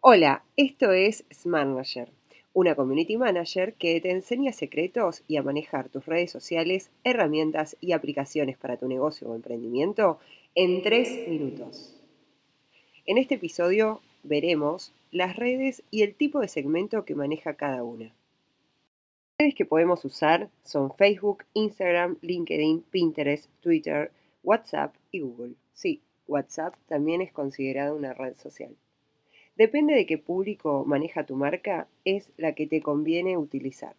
Hola, esto es Smart una community manager que te enseña secretos y a manejar tus redes sociales, herramientas y aplicaciones para tu negocio o emprendimiento en tres minutos. En este episodio veremos las redes y el tipo de segmento que maneja cada una. Las redes que podemos usar son Facebook, Instagram, LinkedIn, Pinterest, Twitter, WhatsApp y Google. Sí, WhatsApp también es considerada una red social. Depende de qué público maneja tu marca, es la que te conviene utilizar.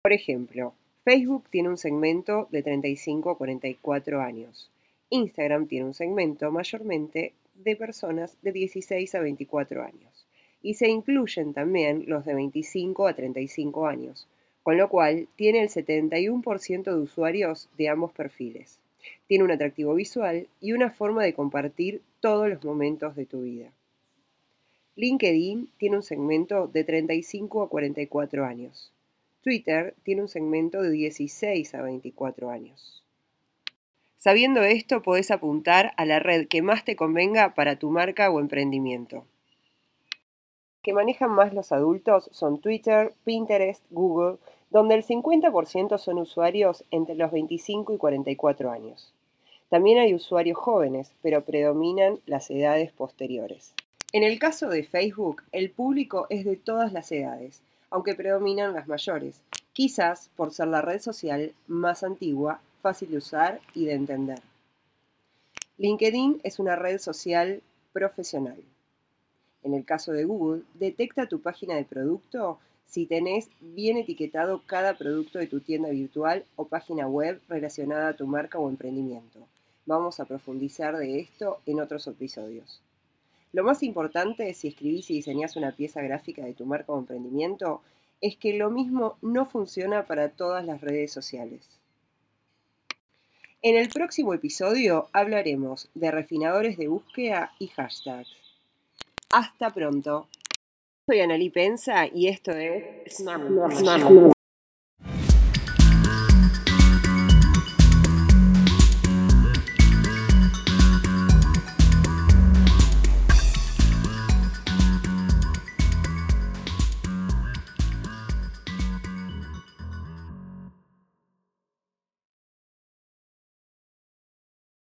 Por ejemplo, Facebook tiene un segmento de 35 a 44 años. Instagram tiene un segmento mayormente de personas de 16 a 24 años. Y se incluyen también los de 25 a 35 años, con lo cual tiene el 71% de usuarios de ambos perfiles. Tiene un atractivo visual y una forma de compartir todos los momentos de tu vida. LinkedIn tiene un segmento de 35 a 44 años. Twitter tiene un segmento de 16 a 24 años. Sabiendo esto, podés apuntar a la red que más te convenga para tu marca o emprendimiento. Que manejan más los adultos son Twitter, Pinterest, Google, donde el 50% son usuarios entre los 25 y 44 años. También hay usuarios jóvenes, pero predominan las edades posteriores. En el caso de Facebook, el público es de todas las edades, aunque predominan las mayores, quizás por ser la red social más antigua, fácil de usar y de entender. LinkedIn es una red social profesional. En el caso de Google, detecta tu página de producto si tenés bien etiquetado cada producto de tu tienda virtual o página web relacionada a tu marca o emprendimiento. Vamos a profundizar de esto en otros episodios. Lo más importante si escribís y diseñás una pieza gráfica de tu marca o emprendimiento es que lo mismo no funciona para todas las redes sociales. En el próximo episodio hablaremos de refinadores de búsqueda y hashtags. Hasta pronto. Soy Analí Pensa y esto es